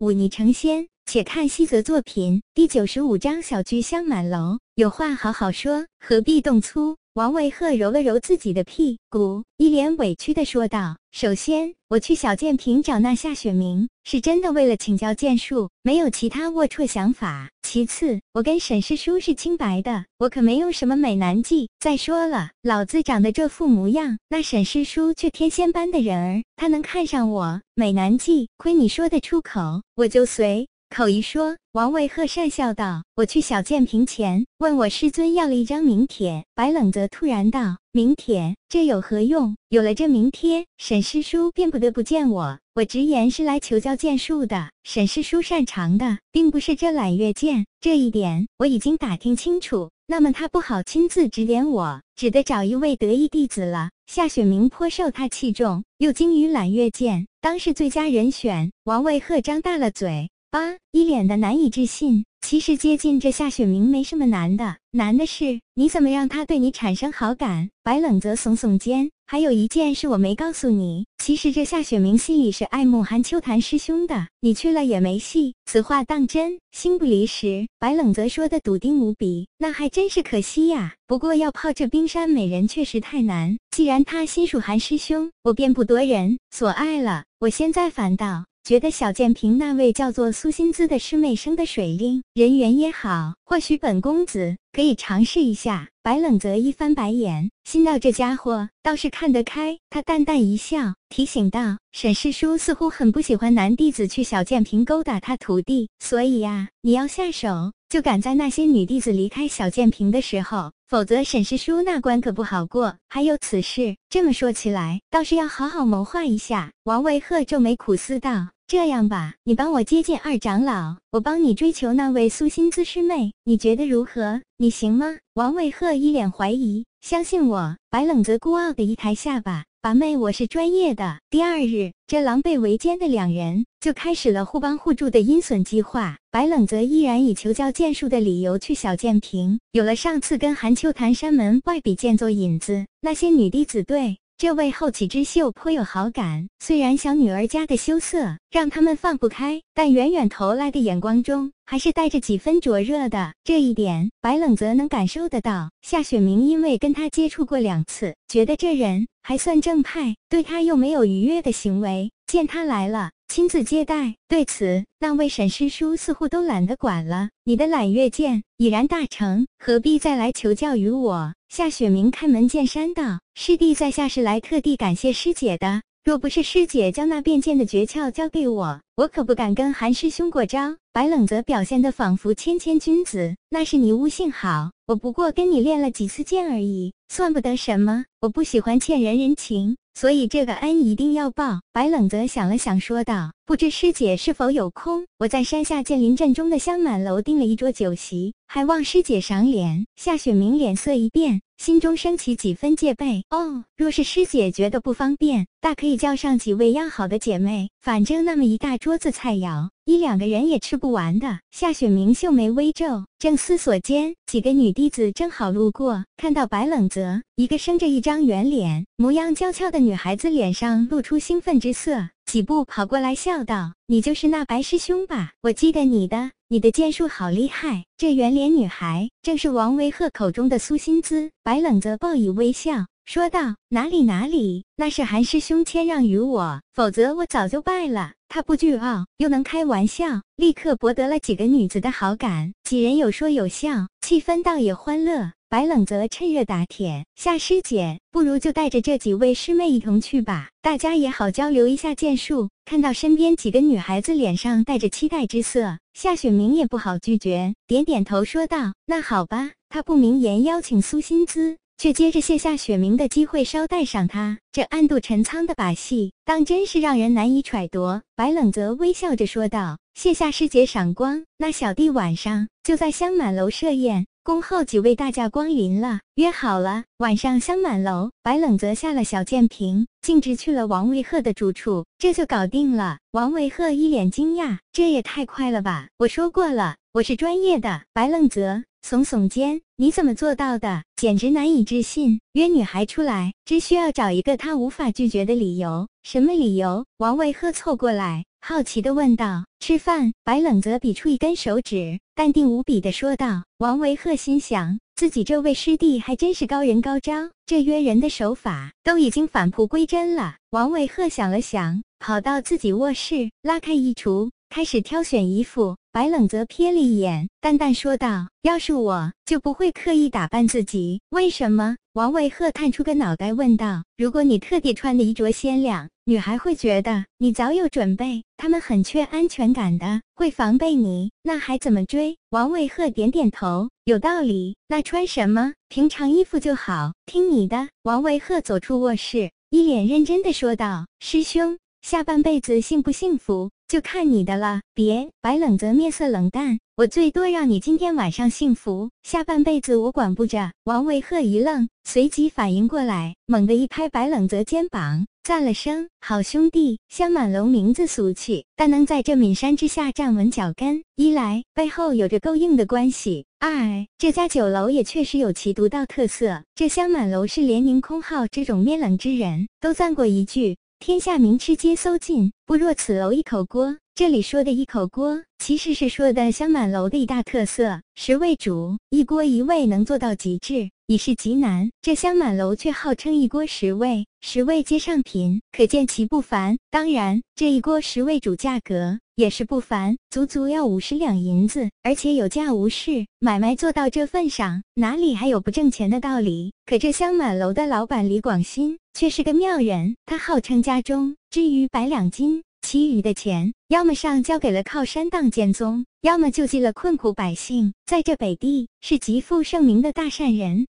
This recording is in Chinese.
舞霓成仙。且看西泽作品第九十五章：小菊香满楼，有话好好说，何必动粗？王维鹤揉了揉自己的屁股，一脸委屈的说道：“首先，我去小建平找那夏雪明，是真的为了请教剑术，没有其他龌龊想法。其次，我跟沈师叔是清白的，我可没用什么美男计。再说了，老子长得这副模样，那沈师叔却天仙般的人儿，他能看上我？美男计，亏你说得出口，我就随。”口一说，王卫鹤讪笑道：“我去小建平前，问我师尊要了一张名帖。”白冷则突然道：“名帖，这有何用？有了这名帖，沈师叔便不得不见我。我直言是来求教剑术的。沈师叔擅长的，并不是这揽月剑，这一点我已经打听清楚。那么他不好亲自指点我，只得找一位得意弟子了。夏雪明颇受他器重，又精于揽月剑，当是最佳人选。”王卫鹤张大了嘴。八一脸的难以置信。其实接近这夏雪明没什么难的，难的是你怎么让他对你产生好感。白冷泽耸耸肩，还有一件事我没告诉你。其实这夏雪明心里是爱慕韩秋潭师兄的，你去了也没戏。此话当真，心不离实。白冷泽说的笃定无比，那还真是可惜呀。不过要泡这冰山美人确实太难。既然他心属韩师兄，我便不夺人所爱了。我现在反倒。觉得小建平那位叫做苏心姿的师妹生的水灵，人缘也好，或许本公子可以尝试一下。白冷泽一翻白眼，心道这家伙倒是看得开。他淡淡一笑，提醒道：“沈师叔似乎很不喜欢男弟子去小建平勾搭他徒弟，所以呀，你要下手。”就赶在那些女弟子离开小建平的时候，否则沈师叔那关可不好过。还有此事，这么说起来，倒是要好好谋划一下。王卫鹤皱眉苦思道：“这样吧，你帮我接见二长老，我帮你追求那位苏心姿师妹，你觉得如何？你行吗？”王卫鹤一脸怀疑：“相信我。”白冷则孤傲的一抬下巴。把妹，我是专业的。第二日，这狼狈为奸的两人就开始了互帮互助的阴损计划。白冷则依然以求教剑术的理由去小剑平，有了上次跟韩秋潭山门外比剑做引子，那些女弟子对。这位后起之秀颇有好感，虽然小女儿家的羞涩让他们放不开，但远远投来的眼光中还是带着几分灼热的。这一点，白冷则能感受得到。夏雪明因为跟他接触过两次，觉得这人还算正派，对他又没有逾越的行为。见他来了，亲自接待。对此，那位沈师叔似乎都懒得管了。你的揽月剑已然大成，何必再来求教于我？夏雪明开门见山道：“师弟在下是来特地感谢师姐的。若不是师姐将那变剑的诀窍教给我，我可不敢跟韩师兄过招。”白冷泽表现得仿佛谦谦君子：“那是你悟性好，我不过跟你练了几次剑而已，算不得什么。我不喜欢欠人人情。”所以这个恩一定要报。白冷泽想了想，说道：“不知师姐是否有空？我在山下剑林镇中的香满楼订了一桌酒席，还望师姐赏脸。”夏雪明脸色一变，心中升起几分戒备。哦，若是师姐觉得不方便，大可以叫上几位要好的姐妹，反正那么一大桌子菜肴。一两个人也吃不完的。夏雪明秀眉微皱，正思索间，几个女弟子正好路过，看到白冷泽，一个生着一张圆脸，模样娇俏的女孩子，脸上露出兴奋之色，几步跑过来，笑道：“你就是那白师兄吧？我记得你的，你的剑术好厉害。”这圆脸女孩正是王维鹤口中的苏心姿。白冷则报以微笑。说道：“哪里哪里，那是韩师兄谦让于我，否则我早就败了。”他不倨傲，又能开玩笑，立刻博得了几个女子的好感。几人有说有笑，气氛倒也欢乐。白冷则趁热打铁：“夏师姐，不如就带着这几位师妹一同去吧，大家也好交流一下剑术。”看到身边几个女孩子脸上带着期待之色，夏雪明也不好拒绝，点点头说道：“那好吧。”他不明言邀请苏心姿。却接着卸下雪明的机会捎带上他，这暗度陈仓的把戏，当真是让人难以揣度。白冷泽微笑着说道：“谢夏师姐赏光，那小弟晚上就在香满楼设宴，恭候几位大驾光临了。约好了，晚上香满楼。”白冷泽下了小剑平，径直去了王维鹤的住处，这就搞定了。王维鹤一脸惊讶：“这也太快了吧！我说过了，我是专业的。”白冷泽。耸耸肩，你怎么做到的？简直难以置信。约女孩出来，只需要找一个她无法拒绝的理由。什么理由？王维鹤凑过来，好奇的问道：“吃饭？”白冷泽比出一根手指，淡定无比的说道。王维鹤心想，自己这位师弟还真是高人高招，这约人的手法都已经返璞归真了。王维鹤想了想，跑到自己卧室，拉开衣橱。开始挑选衣服，白冷泽瞥了一眼，淡淡说道：“要是我就不会刻意打扮自己，为什么？”王维鹤探出个脑袋问道：“如果你特地穿的衣着鲜亮，女孩会觉得你早有准备，她们很缺安全感的，会防备你，那还怎么追？”王维鹤点点头，有道理。那穿什么？平常衣服就好，听你的。王维鹤走出卧室，一脸认真的说道：“师兄，下半辈子幸不幸福？”就看你的了，别。白冷泽面色冷淡，我最多让你今天晚上幸福，下半辈子我管不着。王维鹤一愣，随即反应过来，猛地一拍白冷泽肩膀，赞了声：“好兄弟。”香满楼名字俗气，但能在这岷山之下站稳脚跟，一来背后有着够硬的关系，二这家酒楼也确实有其独到特色。这香满楼是连宁空浩这种面冷之人都赞过一句。天下名吃皆搜尽，不若此楼一口锅。这里说的一口锅，其实是说的香满楼的一大特色：十味煮，一锅一味，能做到极致，已是极难。这香满楼却号称一锅十味，十味皆上品，可见其不凡。当然，这一锅十味煮价格。也是不凡，足足要五十两银子，而且有价无市。买卖做到这份上，哪里还有不挣钱的道理？可这香满楼的老板李广新却是个妙人，他号称家中之余百两金，其余的钱要么上交给了靠山当剑宗，要么救济了困苦百姓。在这北地是极负盛名的大善人。